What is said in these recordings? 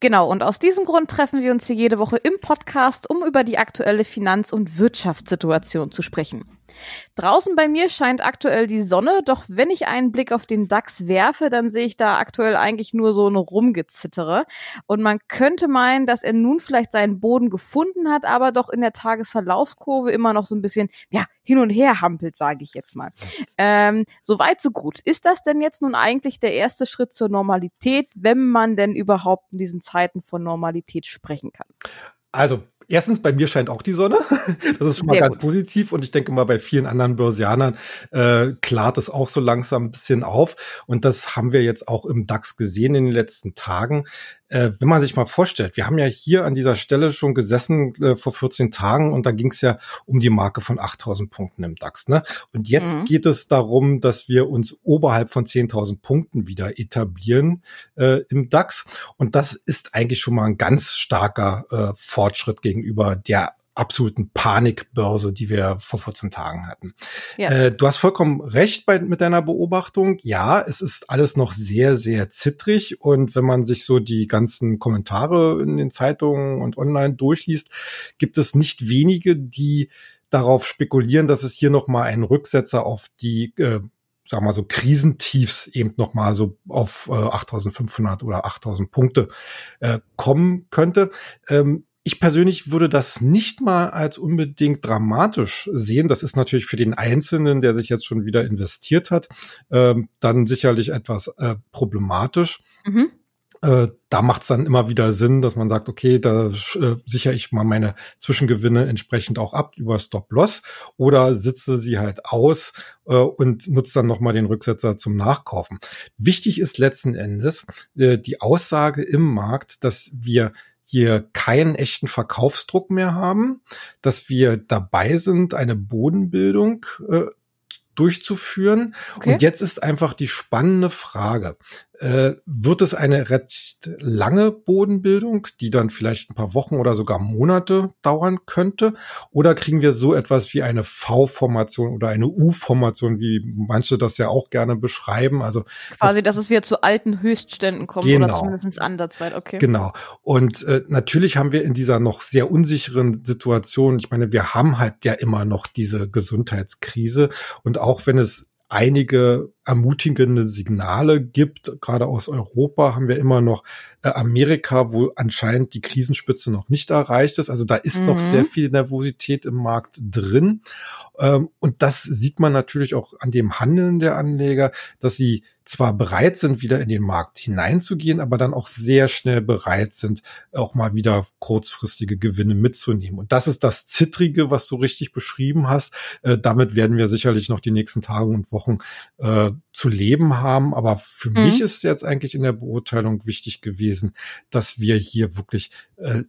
Genau, und aus diesem Grund treffen wir uns hier jede Woche im Podcast, um über die aktuelle Finanz- und Wirtschaftssituation zu sprechen. Draußen bei mir scheint aktuell die Sonne, doch wenn ich einen Blick auf den DAX werfe, dann sehe ich da aktuell eigentlich nur so eine Rumgezittere. Und man könnte meinen, dass er nun vielleicht seinen Boden gefunden hat, aber doch in der Tagesverlaufskurve immer noch so ein bisschen, ja, hin und her hampelt, sage ich jetzt mal. Ähm, Soweit, so gut. Ist das denn jetzt nun eigentlich der erste Schritt zur Normalität, wenn man denn überhaupt in diesen Zeiten von Normalität sprechen kann? Also erstens, bei mir scheint auch die Sonne. Das ist schon mal Sehr ganz gut. positiv. Und ich denke mal, bei vielen anderen Börsianern äh, klart es auch so langsam ein bisschen auf. Und das haben wir jetzt auch im DAX gesehen in den letzten Tagen. Äh, wenn man sich mal vorstellt, wir haben ja hier an dieser Stelle schon gesessen äh, vor 14 Tagen und da ging es ja um die Marke von 8000 Punkten im DAX. Ne? Und jetzt mhm. geht es darum, dass wir uns oberhalb von 10.000 Punkten wieder etablieren äh, im DAX. Und das ist eigentlich schon mal ein ganz starker äh, Fortschritt gegenüber der absoluten Panikbörse, die wir vor 14 Tagen hatten. Ja. Äh, du hast vollkommen recht bei, mit deiner Beobachtung. Ja, es ist alles noch sehr, sehr zittrig. Und wenn man sich so die ganzen Kommentare in den Zeitungen und online durchliest, gibt es nicht wenige, die darauf spekulieren, dass es hier noch mal einen Rücksetzer auf die äh, sag mal so Krisentiefs eben noch mal so auf äh, 8500 oder 8000 Punkte äh, kommen könnte. Ähm, ich persönlich würde das nicht mal als unbedingt dramatisch sehen. Das ist natürlich für den Einzelnen, der sich jetzt schon wieder investiert hat, ähm, dann sicherlich etwas äh, problematisch. Mhm. Äh, da macht es dann immer wieder Sinn, dass man sagt, okay, da äh, sichere ich mal meine Zwischengewinne entsprechend auch ab über Stop-Loss oder sitze sie halt aus äh, und nutze dann nochmal den Rücksetzer zum Nachkaufen. Wichtig ist letzten Endes äh, die Aussage im Markt, dass wir hier keinen echten Verkaufsdruck mehr haben, dass wir dabei sind, eine Bodenbildung äh, durchzuführen. Okay. Und jetzt ist einfach die spannende Frage äh, wird es eine recht lange Bodenbildung, die dann vielleicht ein paar Wochen oder sogar Monate dauern könnte? Oder kriegen wir so etwas wie eine V-Formation oder eine U-Formation, wie manche das ja auch gerne beschreiben? Also quasi, dass es wieder zu alten Höchstständen kommt genau, oder zumindest andersweit, okay. Genau. Und äh, natürlich haben wir in dieser noch sehr unsicheren Situation, ich meine, wir haben halt ja immer noch diese Gesundheitskrise und auch wenn es einige ermutigende Signale gibt. Gerade aus Europa haben wir immer noch äh, Amerika, wo anscheinend die Krisenspitze noch nicht erreicht ist. Also da ist mhm. noch sehr viel Nervosität im Markt drin. Ähm, und das sieht man natürlich auch an dem Handeln der Anleger, dass sie zwar bereit sind, wieder in den Markt hineinzugehen, aber dann auch sehr schnell bereit sind, auch mal wieder kurzfristige Gewinne mitzunehmen. Und das ist das Zittrige, was du richtig beschrieben hast. Äh, damit werden wir sicherlich noch die nächsten Tage und Wochen äh, zu leben haben. Aber für mhm. mich ist jetzt eigentlich in der Beurteilung wichtig gewesen, dass wir hier wirklich äh,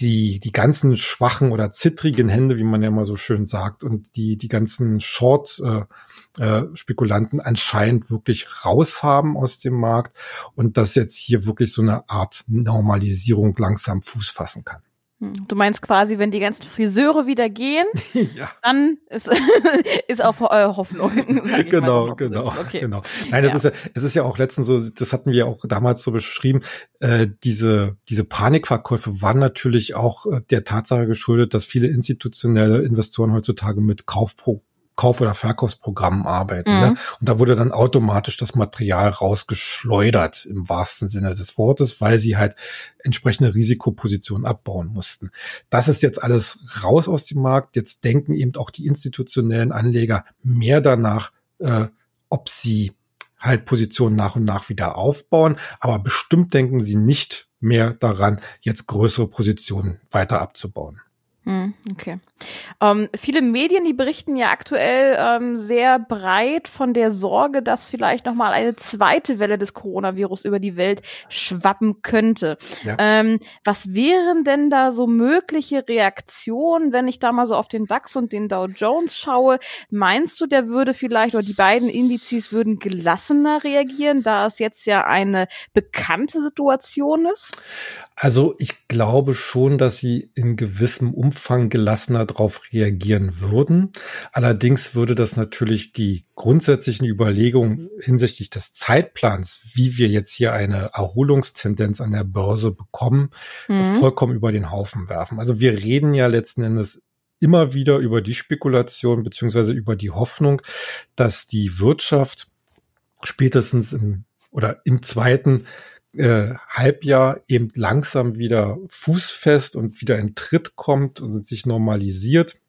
die, die ganzen schwachen oder zittrigen Hände, wie man ja mal so schön sagt, und die, die ganzen Short-Spekulanten äh, äh, anscheinend wirklich raus haben aus dem Markt und dass jetzt hier wirklich so eine Art Normalisierung langsam Fuß fassen kann. Hm, du meinst quasi, wenn die ganzen Friseure wieder gehen, ja. dann ist, ist auch äh, Hoffnung. Genau, genau, okay. genau. Nein, das ja. ist ja, es ist ja auch letztens so, das hatten wir auch damals so beschrieben, äh, diese, diese Panikverkäufe waren natürlich auch äh, der Tatsache geschuldet, dass viele institutionelle Investoren heutzutage mit Kaufpro Kauf- oder Verkaufsprogrammen arbeiten. Ne? Mhm. Ne? Und da wurde dann automatisch das Material rausgeschleudert im wahrsten Sinne des Wortes, weil sie halt entsprechende Risikopositionen abbauen mussten. Das ist jetzt alles raus aus dem Markt. Jetzt denken eben auch die institutionellen Anleger mehr danach, äh, ob sie halt Positionen nach und nach wieder aufbauen. Aber bestimmt denken sie nicht mehr daran, jetzt größere Positionen weiter abzubauen. Hm, okay. Ähm, viele Medien, die berichten ja aktuell ähm, sehr breit von der Sorge, dass vielleicht noch mal eine zweite Welle des Coronavirus über die Welt schwappen könnte. Ja. Ähm, was wären denn da so mögliche Reaktionen, wenn ich da mal so auf den DAX und den Dow Jones schaue? Meinst du, der würde vielleicht oder die beiden Indizes würden gelassener reagieren, da es jetzt ja eine bekannte Situation ist? Also ich glaube schon, dass sie in gewissem Umfang gelassener darauf reagieren würden. Allerdings würde das natürlich die grundsätzlichen Überlegungen hinsichtlich des Zeitplans, wie wir jetzt hier eine Erholungstendenz an der Börse bekommen, mhm. vollkommen über den Haufen werfen. Also wir reden ja letzten Endes immer wieder über die Spekulation beziehungsweise über die Hoffnung, dass die Wirtschaft spätestens im oder im zweiten äh, Halbjahr eben langsam wieder fußfest und wieder in Tritt kommt und sich normalisiert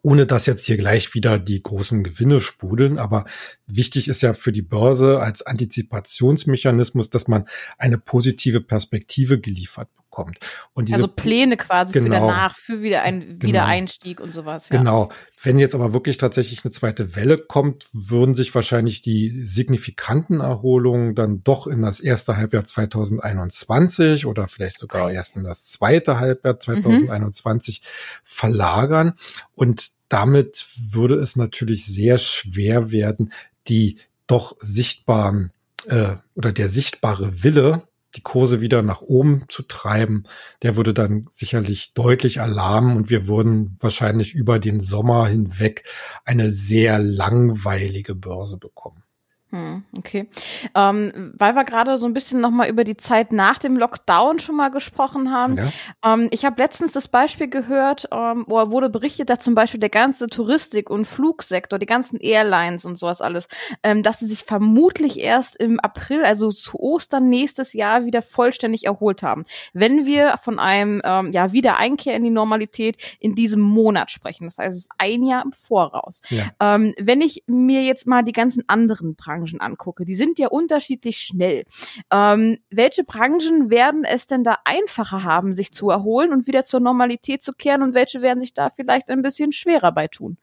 ohne dass jetzt hier gleich wieder die großen Gewinne sprudeln. Aber wichtig ist ja für die Börse als Antizipationsmechanismus, dass man eine positive Perspektive geliefert bekommt. Und diese also Pläne quasi genau, für danach, für wieder ein genau, Wiedereinstieg und sowas. Ja. Genau. Wenn jetzt aber wirklich tatsächlich eine zweite Welle kommt, würden sich wahrscheinlich die signifikanten Erholungen dann doch in das erste Halbjahr 2021 oder vielleicht sogar erst in das zweite Halbjahr 2021 mhm. verlagern. Und damit würde es natürlich sehr schwer werden, die doch sichtbaren äh, oder der sichtbare Wille die Kurse wieder nach oben zu treiben, der würde dann sicherlich deutlich erlahmen und wir würden wahrscheinlich über den Sommer hinweg eine sehr langweilige Börse bekommen. Hm, okay. Ähm, weil wir gerade so ein bisschen nochmal über die Zeit nach dem Lockdown schon mal gesprochen haben. Ja. Ähm, ich habe letztens das Beispiel gehört, ähm, wo wurde berichtet, dass zum Beispiel der ganze Touristik- und Flugsektor, die ganzen Airlines und sowas alles, ähm, dass sie sich vermutlich erst im April, also zu Ostern nächstes Jahr wieder vollständig erholt haben. Wenn wir von einem ähm, ja, Wiedereinkehr in die Normalität in diesem Monat sprechen. Das heißt, es ist ein Jahr im Voraus. Ja. Ähm, wenn ich mir jetzt mal die ganzen anderen Branchen Branchen angucke, die sind ja unterschiedlich schnell. Ähm, welche Branchen werden es denn da einfacher haben, sich zu erholen und wieder zur Normalität zu kehren und welche werden sich da vielleicht ein bisschen schwerer bei tun?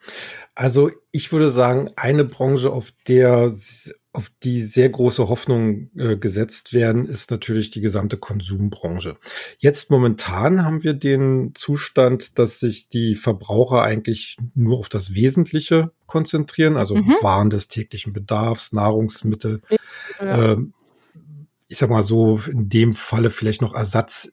Also ich würde sagen, eine Branche, auf der auf die sehr große Hoffnung äh, gesetzt werden, ist natürlich die gesamte Konsumbranche. Jetzt momentan haben wir den Zustand, dass sich die Verbraucher eigentlich nur auf das Wesentliche konzentrieren, also mhm. Waren des täglichen Bedarfs, Nahrungsmittel. Ja. Äh, ich sag mal so, in dem Falle vielleicht noch Ersatz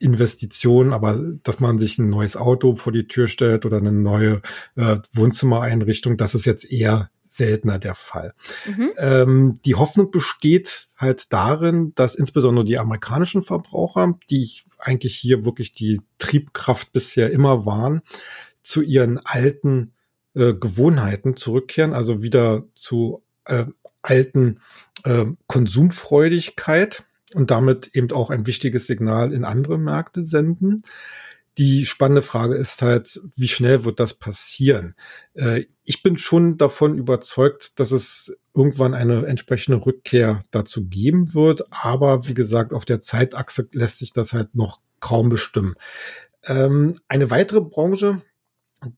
Investition, aber dass man sich ein neues Auto vor die Tür stellt oder eine neue äh, Wohnzimmereinrichtung, das ist jetzt eher seltener der Fall. Mhm. Ähm, die Hoffnung besteht halt darin, dass insbesondere die amerikanischen Verbraucher, die eigentlich hier wirklich die Triebkraft bisher immer waren, zu ihren alten äh, Gewohnheiten zurückkehren, also wieder zu äh, alten äh, Konsumfreudigkeit und damit eben auch ein wichtiges Signal in andere Märkte senden. Die spannende Frage ist halt, wie schnell wird das passieren? Äh, ich bin schon davon überzeugt, dass es irgendwann eine entsprechende Rückkehr dazu geben wird. Aber wie gesagt, auf der Zeitachse lässt sich das halt noch kaum bestimmen. Ähm, eine weitere Branche,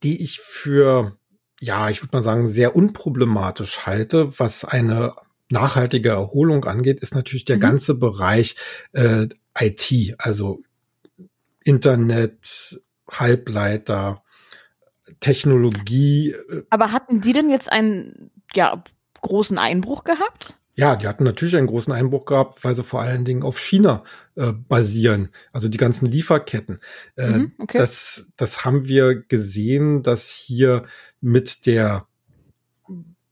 die ich für, ja, ich würde mal sagen, sehr unproblematisch halte, was eine nachhaltige Erholung angeht, ist natürlich der mhm. ganze Bereich äh, IT, also Internet, Halbleiter, Technologie. Äh, Aber hatten die denn jetzt einen ja, großen Einbruch gehabt? Ja, die hatten natürlich einen großen Einbruch gehabt, weil sie vor allen Dingen auf China äh, basieren, also die ganzen Lieferketten. Äh, mhm, okay. das, das haben wir gesehen, dass hier mit der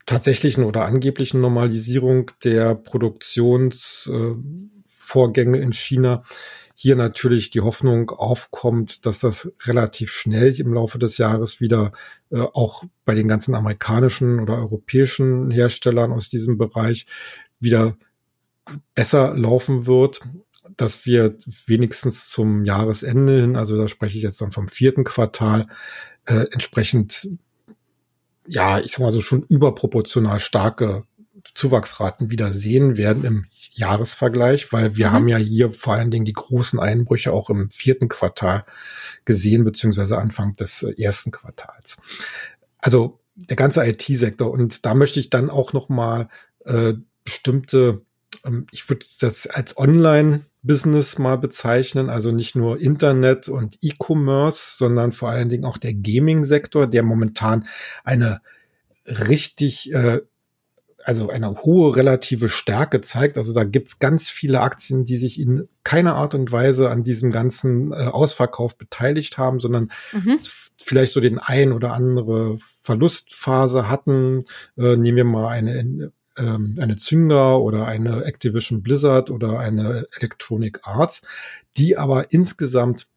tatsächlichen oder angeblichen Normalisierung der Produktionsvorgänge äh, in China hier natürlich die Hoffnung aufkommt, dass das relativ schnell im Laufe des Jahres wieder äh, auch bei den ganzen amerikanischen oder europäischen Herstellern aus diesem Bereich wieder besser laufen wird, dass wir wenigstens zum Jahresende hin, also da spreche ich jetzt dann vom vierten Quartal, äh, entsprechend, ja, ich sag mal so schon überproportional starke Zuwachsraten wieder sehen werden im Jahresvergleich, weil wir mhm. haben ja hier vor allen Dingen die großen Einbrüche auch im vierten Quartal gesehen, beziehungsweise Anfang des ersten Quartals. Also der ganze IT-Sektor und da möchte ich dann auch noch mal äh, bestimmte, ähm, ich würde das als Online-Business mal bezeichnen, also nicht nur Internet und E-Commerce, sondern vor allen Dingen auch der Gaming-Sektor, der momentan eine richtig äh, also eine hohe relative Stärke zeigt. Also da gibt's ganz viele Aktien, die sich in keiner Art und Weise an diesem ganzen äh, Ausverkauf beteiligt haben, sondern mhm. vielleicht so den ein oder andere Verlustphase hatten. Äh, nehmen wir mal eine ähm, eine Zynga oder eine Activision Blizzard oder eine Electronic Arts, die aber insgesamt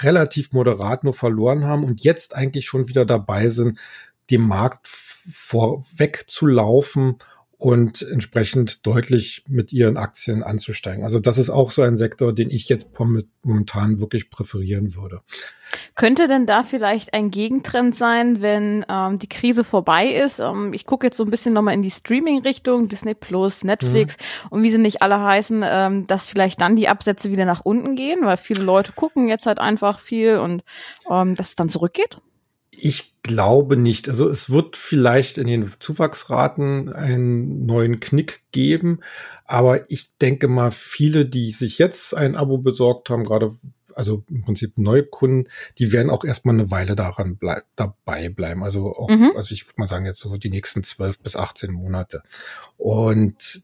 relativ moderat nur verloren haben und jetzt eigentlich schon wieder dabei sind, dem Markt vorweg zu laufen und entsprechend deutlich mit ihren Aktien anzusteigen. Also das ist auch so ein Sektor, den ich jetzt momentan wirklich präferieren würde. Könnte denn da vielleicht ein Gegentrend sein, wenn ähm, die Krise vorbei ist? Ähm, ich gucke jetzt so ein bisschen nochmal in die Streaming-Richtung, Disney Plus, Netflix mhm. und wie sie nicht alle heißen, ähm, dass vielleicht dann die Absätze wieder nach unten gehen, weil viele Leute gucken jetzt halt einfach viel und ähm, dass es dann zurückgeht? Ich glaube nicht. Also es wird vielleicht in den Zuwachsraten einen neuen Knick geben, aber ich denke mal, viele, die sich jetzt ein Abo besorgt haben, gerade also im Prinzip Neukunden, die werden auch erstmal eine Weile daran blei dabei bleiben. Also auch, mhm. also ich würde mal sagen, jetzt so die nächsten zwölf bis 18 Monate. Und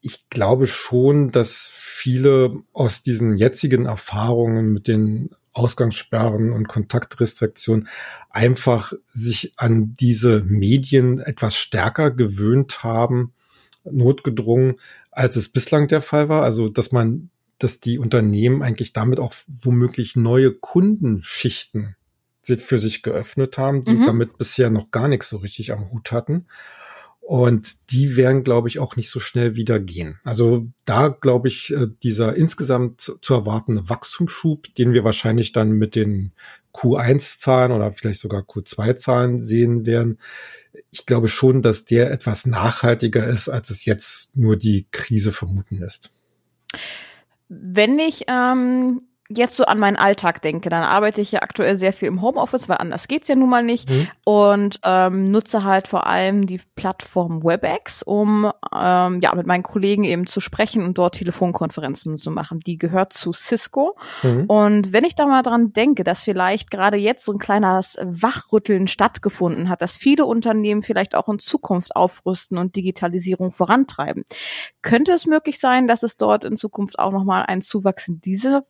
ich glaube schon, dass viele aus diesen jetzigen Erfahrungen mit den Ausgangssperren und Kontaktrestriktionen einfach sich an diese Medien etwas stärker gewöhnt haben, notgedrungen, als es bislang der Fall war. Also, dass man, dass die Unternehmen eigentlich damit auch womöglich neue Kundenschichten für sich geöffnet haben, die mhm. damit bisher noch gar nichts so richtig am Hut hatten. Und die werden, glaube ich, auch nicht so schnell wieder gehen. Also da, glaube ich, äh, dieser insgesamt zu erwartende Wachstumsschub, den wir wahrscheinlich dann mit den Q1-Zahlen oder vielleicht sogar Q2-Zahlen sehen werden, ich glaube schon, dass der etwas nachhaltiger ist, als es jetzt nur die Krise vermuten lässt. Wenn ich ähm, jetzt so an meinen Alltag denke, dann arbeite ich ja aktuell sehr viel im Homeoffice, weil anders geht's ja nun mal nicht mhm. und ähm, nutze halt vor allem die Plattform WebEx, um ähm, ja mit meinen Kollegen eben zu sprechen und dort Telefonkonferenzen zu machen. Die gehört zu Cisco mhm. und wenn ich da mal dran denke, dass vielleicht gerade jetzt so ein kleines Wachrütteln stattgefunden hat, dass viele Unternehmen vielleicht auch in Zukunft aufrüsten und Digitalisierung vorantreiben, könnte es möglich sein, dass es dort in Zukunft auch noch mal einen Zuwachs in diese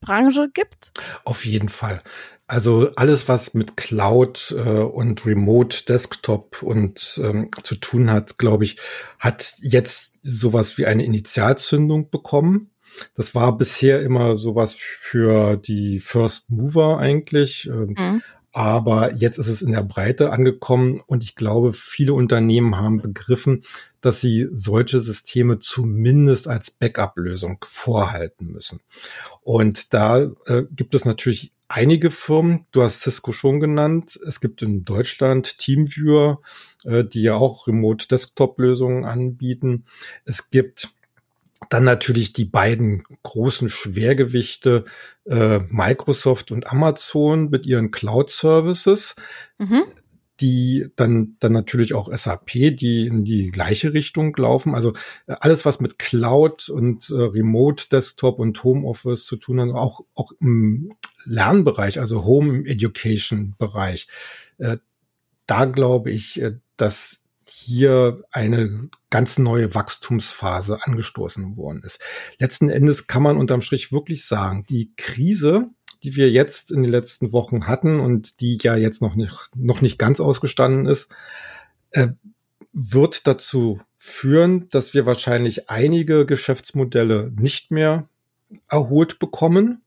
Branche gibt? Auf jeden Fall. Also alles, was mit Cloud äh, und Remote Desktop und ähm, zu tun hat, glaube ich, hat jetzt sowas wie eine Initialzündung bekommen. Das war bisher immer sowas für die First Mover eigentlich. Ähm, mhm. Aber jetzt ist es in der Breite angekommen und ich glaube, viele Unternehmen haben begriffen, dass sie solche Systeme zumindest als Backup-Lösung vorhalten müssen. Und da äh, gibt es natürlich einige Firmen, du hast Cisco schon genannt, es gibt in Deutschland Teamviewer, äh, die ja auch Remote-Desktop-Lösungen anbieten. Es gibt dann natürlich die beiden großen Schwergewichte äh, Microsoft und Amazon mit ihren Cloud Services. Mhm. Die dann, dann natürlich auch SAP, die in die gleiche Richtung laufen. Also äh, alles, was mit Cloud und äh, Remote Desktop und Homeoffice zu tun hat, auch, auch im Lernbereich, also Home Education Bereich. Äh, da glaube ich, äh, dass hier eine ganz neue Wachstumsphase angestoßen worden ist. Letzten Endes kann man unterm Strich wirklich sagen, die Krise, die wir jetzt in den letzten Wochen hatten und die ja jetzt noch nicht, noch nicht ganz ausgestanden ist, äh, wird dazu führen, dass wir wahrscheinlich einige Geschäftsmodelle nicht mehr erholt bekommen.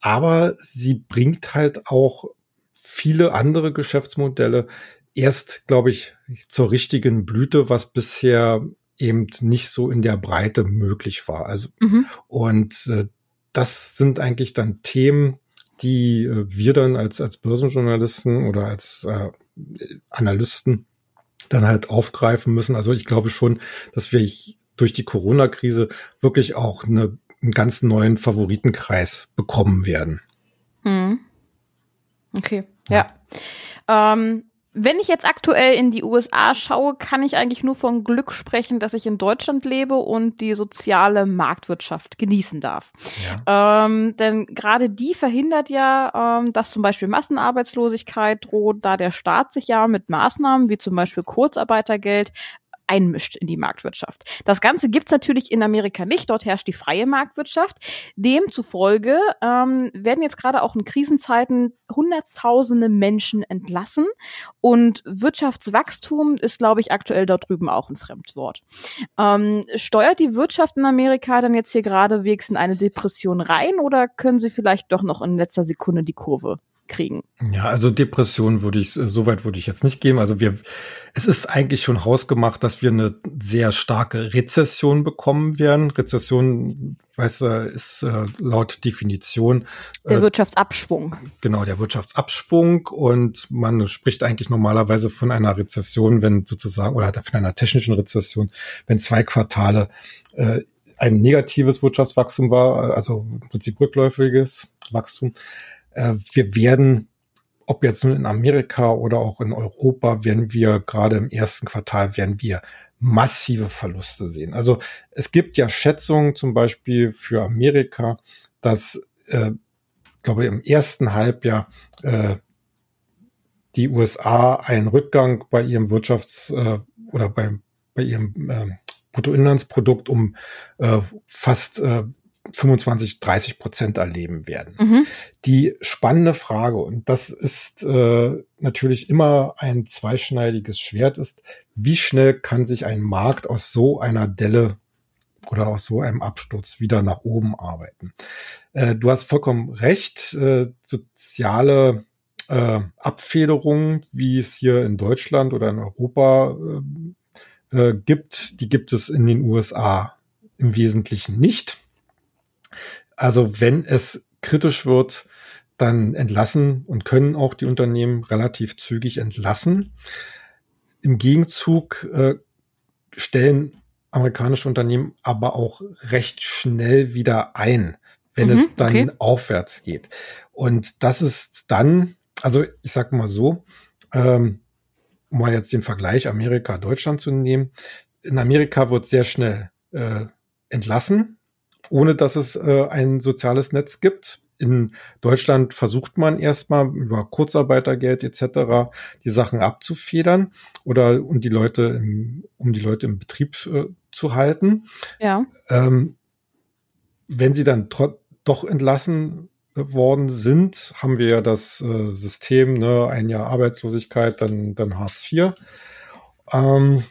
Aber sie bringt halt auch viele andere Geschäftsmodelle, erst, glaube ich, zur richtigen Blüte, was bisher eben nicht so in der Breite möglich war. Also mhm. und äh, das sind eigentlich dann Themen, die äh, wir dann als als Börsenjournalisten oder als äh, Analysten dann halt aufgreifen müssen. Also ich glaube schon, dass wir durch die Corona-Krise wirklich auch eine, einen ganz neuen Favoritenkreis bekommen werden. Mhm. Okay, ja. ja. Ähm, Wenn ich jetzt aktuell in die USA schaue, kann ich eigentlich nur von Glück sprechen, dass ich in Deutschland lebe und die soziale Marktwirtschaft genießen darf. Ja. Ähm, denn gerade die verhindert ja, ähm, dass zum Beispiel Massenarbeitslosigkeit droht, da der Staat sich ja mit Maßnahmen wie zum Beispiel Kurzarbeitergeld einmischt in die Marktwirtschaft. Das Ganze gibt's natürlich in Amerika nicht. Dort herrscht die freie Marktwirtschaft. Demzufolge ähm, werden jetzt gerade auch in Krisenzeiten Hunderttausende Menschen entlassen. Und Wirtschaftswachstum ist, glaube ich, aktuell dort drüben auch ein Fremdwort. Ähm, steuert die Wirtschaft in Amerika dann jetzt hier geradewegs in eine Depression rein oder können sie vielleicht doch noch in letzter Sekunde die Kurve kriegen. Ja, also Depression würde ich, äh, so weit würde ich jetzt nicht gehen. Also wir, es ist eigentlich schon hausgemacht, dass wir eine sehr starke Rezession bekommen werden. Rezession, weißt du, ist äh, laut Definition. Der äh, Wirtschaftsabschwung. Genau, der Wirtschaftsabschwung. Und man spricht eigentlich normalerweise von einer Rezession, wenn sozusagen, oder von einer technischen Rezession, wenn zwei Quartale äh, ein negatives Wirtschaftswachstum war, also im Prinzip rückläufiges Wachstum. Äh, wir werden, ob jetzt nun in Amerika oder auch in Europa, werden wir gerade im ersten Quartal, werden wir massive Verluste sehen. Also es gibt ja Schätzungen zum Beispiel für Amerika, dass, äh, glaube im ersten Halbjahr äh, die USA einen Rückgang bei ihrem Wirtschafts- äh, oder bei, bei ihrem äh, Bruttoinlandsprodukt um äh, fast äh, 25, 30 Prozent erleben werden. Mhm. Die spannende Frage, und das ist äh, natürlich immer ein zweischneidiges Schwert, ist, wie schnell kann sich ein Markt aus so einer Delle oder aus so einem Absturz wieder nach oben arbeiten? Äh, du hast vollkommen recht, äh, soziale äh, Abfederung, wie es hier in Deutschland oder in Europa äh, äh, gibt, die gibt es in den USA im Wesentlichen nicht. Also wenn es kritisch wird, dann entlassen und können auch die Unternehmen relativ zügig entlassen. Im Gegenzug äh, stellen amerikanische Unternehmen aber auch recht schnell wieder ein, wenn mhm, es dann okay. aufwärts geht. Und das ist dann, also ich sag mal so, ähm, um mal jetzt den Vergleich Amerika-Deutschland zu nehmen. In Amerika wird sehr schnell äh, entlassen, ohne dass es äh, ein soziales Netz gibt. In Deutschland versucht man erstmal über Kurzarbeitergeld etc. die Sachen abzufedern oder um die Leute im, um die Leute im Betrieb äh, zu halten. Ja. Ähm, wenn sie dann doch entlassen worden sind, haben wir ja das äh, System, ne, ein Jahr Arbeitslosigkeit, dann, dann Hartz IV. Ähm,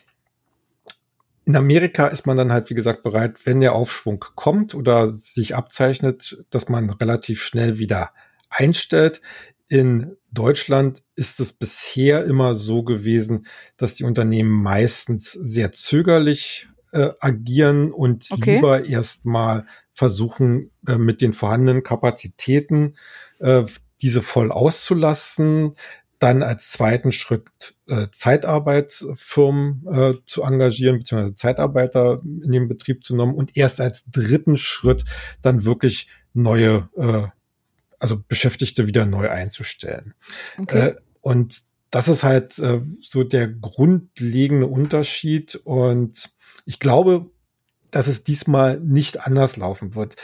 in Amerika ist man dann halt, wie gesagt, bereit, wenn der Aufschwung kommt oder sich abzeichnet, dass man relativ schnell wieder einstellt. In Deutschland ist es bisher immer so gewesen, dass die Unternehmen meistens sehr zögerlich äh, agieren und okay. lieber erstmal versuchen, äh, mit den vorhandenen Kapazitäten äh, diese voll auszulassen, dann als zweiten Schritt äh, Zeitarbeitsfirmen äh, zu engagieren, beziehungsweise Zeitarbeiter in den Betrieb zu nehmen und erst als dritten Schritt dann wirklich neue, äh, also Beschäftigte wieder neu einzustellen. Okay. Äh, und das ist halt äh, so der grundlegende Unterschied und ich glaube, dass es diesmal nicht anders laufen wird.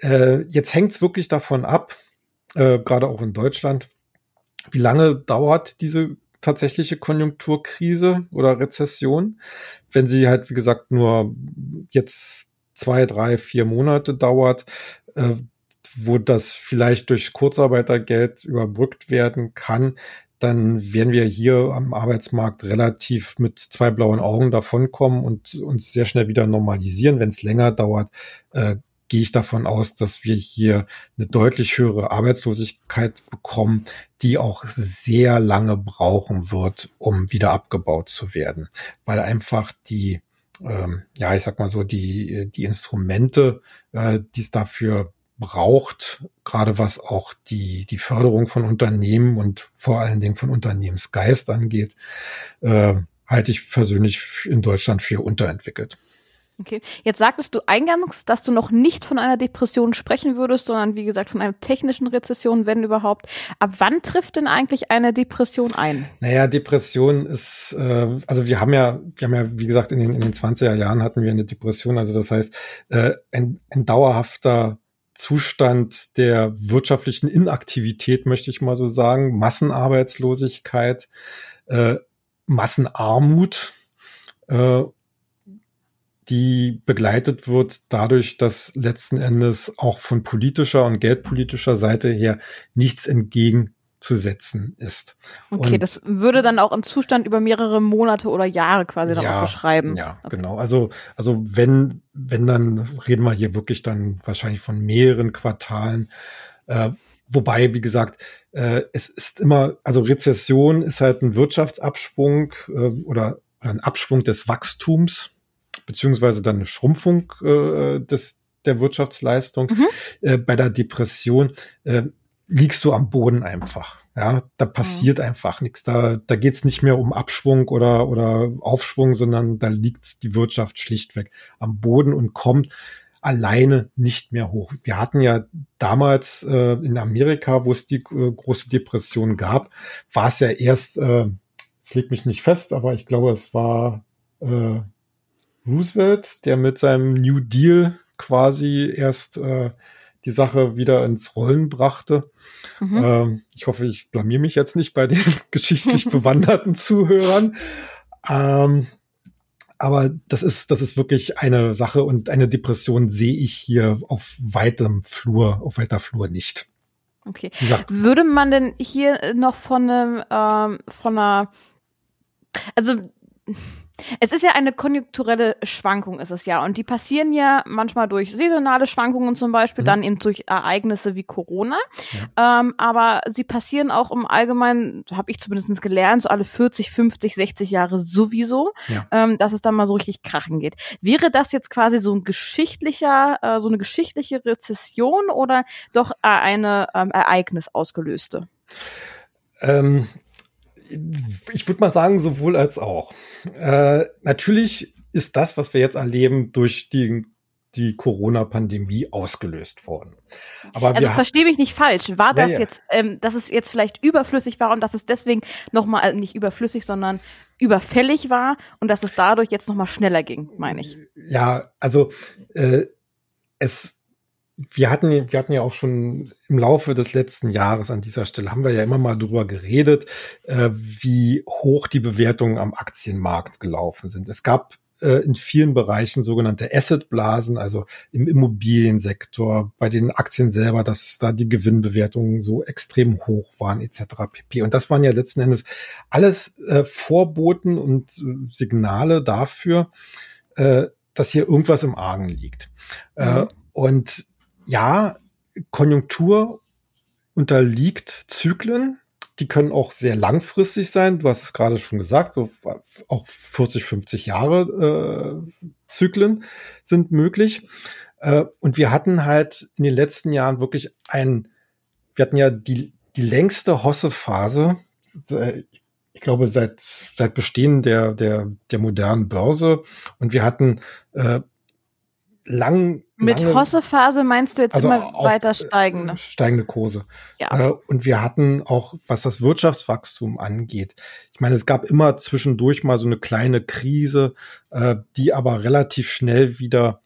Äh, jetzt hängt es wirklich davon ab, äh, gerade auch in Deutschland, wie lange dauert diese tatsächliche Konjunkturkrise oder Rezession? Wenn sie halt, wie gesagt, nur jetzt zwei, drei, vier Monate dauert, äh, wo das vielleicht durch Kurzarbeitergeld überbrückt werden kann, dann werden wir hier am Arbeitsmarkt relativ mit zwei blauen Augen davonkommen und uns sehr schnell wieder normalisieren. Wenn es länger dauert, äh, gehe ich davon aus, dass wir hier eine deutlich höhere Arbeitslosigkeit bekommen, die auch sehr lange brauchen wird, um wieder abgebaut zu werden, weil einfach die ähm, ja, ich sag mal so, die, die Instrumente, äh, die es dafür braucht, gerade was auch die, die Förderung von Unternehmen und vor allen Dingen von Unternehmensgeist angeht, äh, halte ich persönlich in Deutschland für unterentwickelt. Okay. Jetzt sagtest du eingangs, dass du noch nicht von einer Depression sprechen würdest, sondern wie gesagt von einer technischen Rezession, wenn überhaupt. Ab wann trifft denn eigentlich eine Depression ein? Naja, Depression ist, äh, also wir haben ja, wir haben ja, wie gesagt, in den, in den 20er Jahren hatten wir eine Depression. Also das heißt, äh, ein, ein dauerhafter Zustand der wirtschaftlichen Inaktivität, möchte ich mal so sagen, Massenarbeitslosigkeit, äh, Massenarmut. Äh, die begleitet wird dadurch, dass letzten Endes auch von politischer und geldpolitischer Seite her nichts entgegenzusetzen ist. Okay, und, das würde dann auch einen Zustand über mehrere Monate oder Jahre quasi dann ja, auch beschreiben. Ja, okay. genau. Also, also wenn, wenn dann reden wir hier wirklich dann wahrscheinlich von mehreren Quartalen. Äh, wobei, wie gesagt, äh, es ist immer, also Rezession ist halt ein Wirtschaftsabschwung äh, oder ein Abschwung des Wachstums beziehungsweise dann eine Schrumpfung äh, des, der Wirtschaftsleistung. Mhm. Äh, bei der Depression äh, liegst du am Boden einfach. Ja, da passiert mhm. einfach nichts. Da, da geht's nicht mehr um Abschwung oder, oder Aufschwung, sondern da liegt die Wirtschaft schlichtweg am Boden und kommt alleine nicht mehr hoch. Wir hatten ja damals äh, in Amerika, wo es die äh, große Depression gab, war es ja erst, äh, es legt mich nicht fest, aber ich glaube, es war äh, Roosevelt, der mit seinem New Deal quasi erst äh, die Sache wieder ins Rollen brachte. Mhm. Ähm, ich hoffe, ich blamier mich jetzt nicht bei den geschichtlich bewanderten Zuhörern. Ähm, aber das ist, das ist wirklich eine Sache und eine Depression sehe ich hier auf weitem Flur, auf weiter Flur nicht. Okay. Würde man denn hier noch von einem, ähm, von einer, also es ist ja eine konjunkturelle Schwankung, ist es ja. Und die passieren ja manchmal durch saisonale Schwankungen zum Beispiel, mhm. dann eben durch Ereignisse wie Corona. Ja. Ähm, aber sie passieren auch im Allgemeinen, habe ich zumindest gelernt, so alle 40, 50, 60 Jahre sowieso, ja. ähm, dass es dann mal so richtig krachen geht. Wäre das jetzt quasi so ein geschichtlicher, äh, so eine geschichtliche Rezession oder doch äh, eine ähm, Ereignis ausgelöste? Ähm, ich würde mal sagen, sowohl als auch. Äh, natürlich ist das, was wir jetzt erleben, durch die, die Corona-Pandemie ausgelöst worden. Aber also verstehe mich nicht falsch. War das ja, ja. jetzt, ähm, dass es jetzt vielleicht überflüssig war und dass es deswegen nochmal äh, nicht überflüssig, sondern überfällig war und dass es dadurch jetzt nochmal schneller ging, meine ich. Ja, also äh, es wir hatten, wir hatten ja auch schon im Laufe des letzten Jahres an dieser Stelle haben wir ja immer mal drüber geredet, äh, wie hoch die Bewertungen am Aktienmarkt gelaufen sind. Es gab äh, in vielen Bereichen sogenannte Assetblasen, also im Immobiliensektor, bei den Aktien selber, dass da die Gewinnbewertungen so extrem hoch waren etc. pp. Und das waren ja letzten Endes alles äh, Vorboten und äh, Signale dafür, äh, dass hier irgendwas im Argen liegt. Äh, mhm. und ja, Konjunktur unterliegt Zyklen. Die können auch sehr langfristig sein. Du hast es gerade schon gesagt, so auch 40, 50 Jahre äh, Zyklen sind möglich. Äh, und wir hatten halt in den letzten Jahren wirklich ein, wir hatten ja die, die längste Hosse-Phase, äh, ich glaube, seit, seit Bestehen der, der, der modernen Börse. Und wir hatten äh, lang. Mit Hossephase meinst du jetzt also immer weiter äh, steigende? Steigende Kurse. Ja. Äh, und wir hatten auch, was das Wirtschaftswachstum angeht, ich meine, es gab immer zwischendurch mal so eine kleine Krise, äh, die aber relativ schnell wieder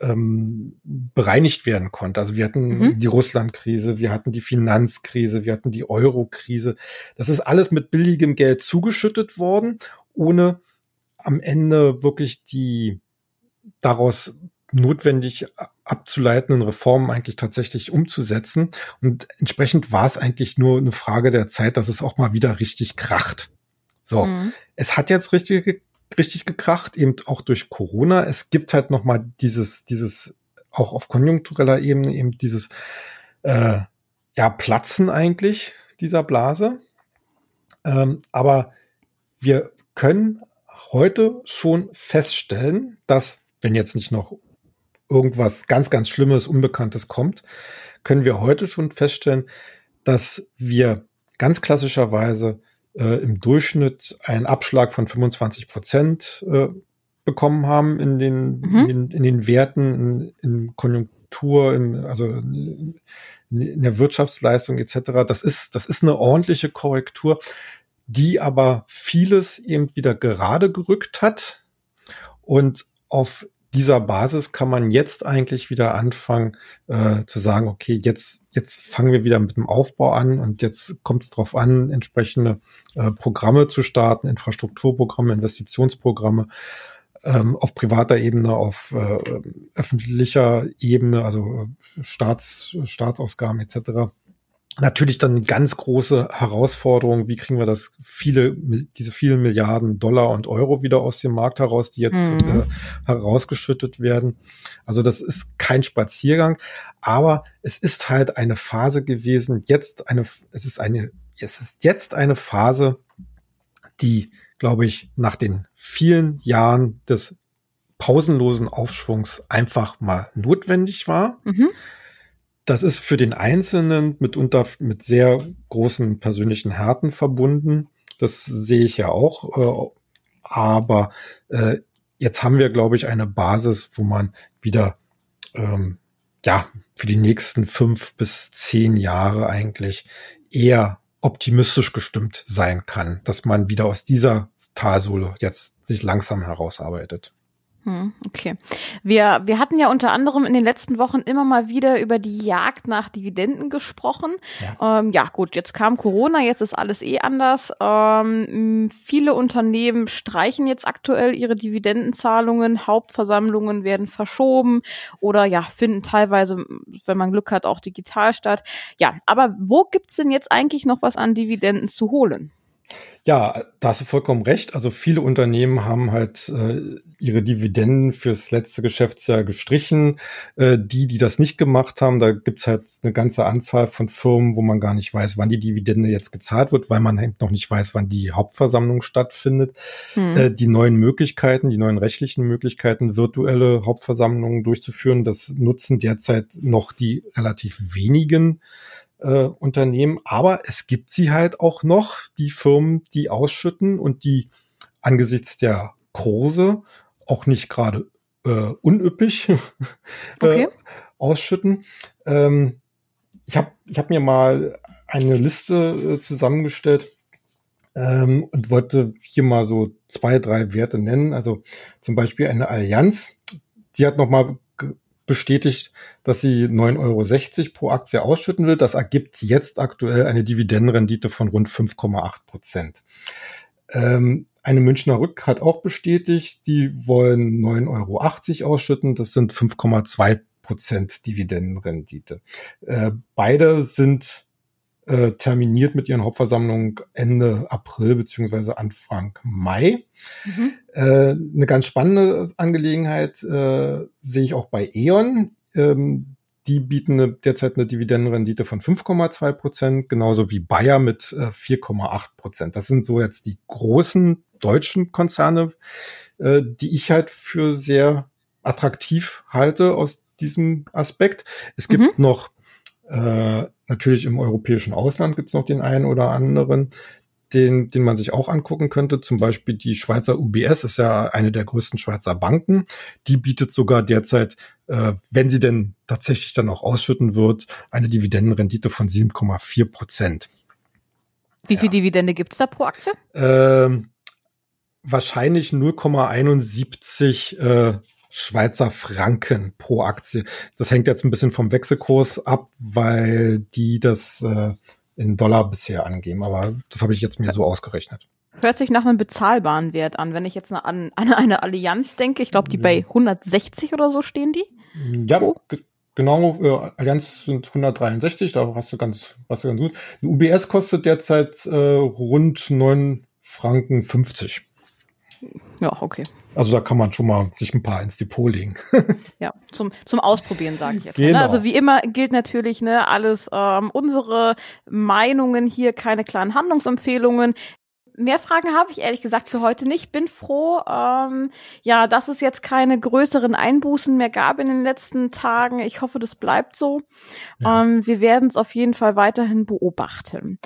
ähm, bereinigt werden konnte. Also wir hatten mhm. die Russland-Krise, wir hatten die Finanzkrise, wir hatten die Euro-Krise. Das ist alles mit billigem Geld zugeschüttet worden, ohne am Ende wirklich die daraus notwendig abzuleitenden Reformen eigentlich tatsächlich umzusetzen. Und entsprechend war es eigentlich nur eine Frage der Zeit, dass es auch mal wieder richtig kracht. So, mhm. es hat jetzt richtig, richtig gekracht, eben auch durch Corona. Es gibt halt noch mal dieses, dieses auch auf konjunktureller Ebene eben dieses äh, ja Platzen eigentlich dieser Blase. Ähm, aber wir können heute schon feststellen, dass wenn jetzt nicht noch irgendwas ganz, ganz Schlimmes, Unbekanntes kommt, können wir heute schon feststellen, dass wir ganz klassischerweise äh, im Durchschnitt einen Abschlag von 25 Prozent äh, bekommen haben in den, mhm. in, den in den Werten, in, in Konjunktur, im, also in der Wirtschaftsleistung etc. Das ist, das ist eine ordentliche Korrektur, die aber vieles eben wieder gerade gerückt hat. Und auf dieser Basis kann man jetzt eigentlich wieder anfangen äh, zu sagen, okay, jetzt, jetzt fangen wir wieder mit dem Aufbau an und jetzt kommt es darauf an, entsprechende äh, Programme zu starten, Infrastrukturprogramme, Investitionsprogramme ähm, auf privater Ebene, auf äh, öffentlicher Ebene, also Staats, Staatsausgaben etc natürlich dann eine ganz große Herausforderung, wie kriegen wir das viele, diese vielen Milliarden Dollar und Euro wieder aus dem Markt heraus, die jetzt mhm. äh, herausgeschüttet werden. Also das ist kein Spaziergang, aber es ist halt eine Phase gewesen, jetzt eine, es ist eine, es ist jetzt eine Phase, die, glaube ich, nach den vielen Jahren des pausenlosen Aufschwungs einfach mal notwendig war. Mhm das ist für den Einzelnen mitunter mit sehr großen persönlichen Härten verbunden. Das sehe ich ja auch. Äh, aber äh, jetzt haben wir, glaube ich, eine Basis, wo man wieder ähm, ja für die nächsten fünf bis zehn Jahre eigentlich eher optimistisch gestimmt sein kann, dass man wieder aus dieser Talsohle jetzt sich langsam herausarbeitet. Hm, okay. Wir, wir hatten ja unter anderem in den letzten Wochen immer mal wieder über die Jagd nach Dividenden gesprochen. Ja, ähm, ja gut, jetzt kam Corona, jetzt ist alles eh anders. Ähm, viele Unternehmen streichen jetzt aktuell ihre Dividendenzahlungen, Hauptversammlungen werden verschoben oder ja, finden teilweise, wenn man Glück hat, auch digital statt. Ja, aber wo gibt's denn jetzt eigentlich noch was an Dividenden zu holen? Ja, da hast du vollkommen recht. Also viele Unternehmen haben halt äh, ihre Dividenden fürs letzte Geschäftsjahr gestrichen. Äh, die, die das nicht gemacht haben, da gibt's halt eine ganze Anzahl von Firmen, wo man gar nicht weiß, wann die Dividende jetzt gezahlt wird, weil man halt noch nicht weiß, wann die Hauptversammlung stattfindet. Hm. Äh, die neuen Möglichkeiten, die neuen rechtlichen Möglichkeiten, virtuelle Hauptversammlungen durchzuführen, das nutzen derzeit noch die relativ wenigen äh, Unternehmen, aber es gibt sie halt auch noch, die Firmen, die ausschütten und die angesichts der Kurse auch nicht gerade äh, unüppig okay. äh, ausschütten. Ähm, ich habe ich hab mir mal eine Liste äh, zusammengestellt ähm, und wollte hier mal so zwei, drei Werte nennen. Also zum Beispiel eine Allianz, die hat noch mal bestätigt, dass sie 9,60 Euro pro Aktie ausschütten will. Das ergibt jetzt aktuell eine Dividendenrendite von rund 5,8 Prozent. Ähm, eine Münchner Rück hat auch bestätigt, die wollen 9,80 Euro ausschütten. Das sind 5,2 Prozent Dividendenrendite. Äh, beide sind äh, terminiert mit ihren Hauptversammlungen Ende April beziehungsweise Anfang Mai. Mhm. Äh, eine ganz spannende Angelegenheit äh, sehe ich auch bei E.ON. Ähm, die bieten eine, derzeit eine Dividendenrendite von 5,2 Prozent, genauso wie Bayer mit äh, 4,8 Prozent. Das sind so jetzt die großen deutschen Konzerne, äh, die ich halt für sehr attraktiv halte aus diesem Aspekt. Es gibt mhm. noch äh, natürlich im europäischen Ausland gibt es noch den einen oder anderen, den, den man sich auch angucken könnte. Zum Beispiel die Schweizer UBS ist ja eine der größten Schweizer Banken. Die bietet sogar derzeit, äh, wenn sie denn tatsächlich dann auch ausschütten wird, eine Dividendenrendite von 7,4 Prozent. Wie viel ja. Dividende gibt's da pro Aktie? Ähm, wahrscheinlich 0,71 äh, Schweizer Franken pro Aktie. Das hängt jetzt ein bisschen vom Wechselkurs ab, weil die das äh, in Dollar bisher angeben. Aber das habe ich jetzt mir so ausgerechnet. Hört sich nach einem bezahlbaren Wert an. Wenn ich jetzt an, an eine Allianz denke, ich glaube, die bei 160 oder so stehen die. Ja, oh. genau. Äh, Allianz sind 163, da hast du ganz, hast du ganz gut. Die UBS kostet derzeit äh, rund 9 Franken 50. Ja, okay. Also da kann man schon mal sich ein paar ins Depot legen. ja, zum, zum Ausprobieren, sage ich jetzt. Ne? Genau. Also wie immer gilt natürlich, ne, alles ähm, unsere Meinungen hier, keine klaren Handlungsempfehlungen. Mehr Fragen habe ich ehrlich gesagt für heute nicht. Bin froh, ähm, ja, dass es jetzt keine größeren Einbußen mehr gab in den letzten Tagen. Ich hoffe, das bleibt so. Ja. Ähm, wir werden es auf jeden Fall weiterhin beobachten.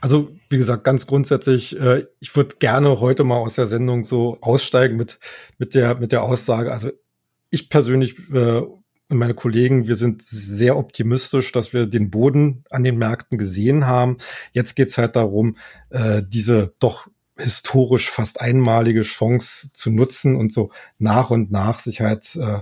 Also wie gesagt, ganz grundsätzlich, äh, ich würde gerne heute mal aus der Sendung so aussteigen mit mit der mit der Aussage. Also ich persönlich äh, und meine Kollegen, wir sind sehr optimistisch, dass wir den Boden an den Märkten gesehen haben. Jetzt geht's halt darum, äh, diese doch historisch fast einmalige Chance zu nutzen und so nach und nach sich halt äh,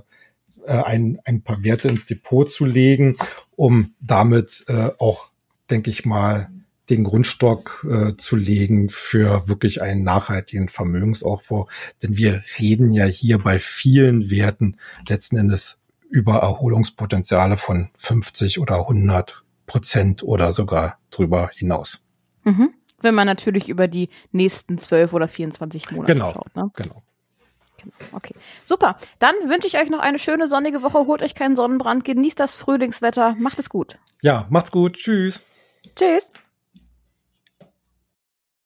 äh, ein, ein paar Werte ins Depot zu legen, um damit äh, auch, denke ich mal, den Grundstock äh, zu legen für wirklich einen nachhaltigen Vermögensaufbau. Denn wir reden ja hier bei vielen Werten letzten Endes über Erholungspotenziale von 50 oder 100 Prozent oder sogar drüber hinaus. Mhm. Wenn man natürlich über die nächsten 12 oder 24 Monate genau, schaut. Ne? Genau. Okay, super. Dann wünsche ich euch noch eine schöne sonnige Woche. Holt euch keinen Sonnenbrand, genießt das Frühlingswetter, macht es gut. Ja, macht's gut. Tschüss. Tschüss.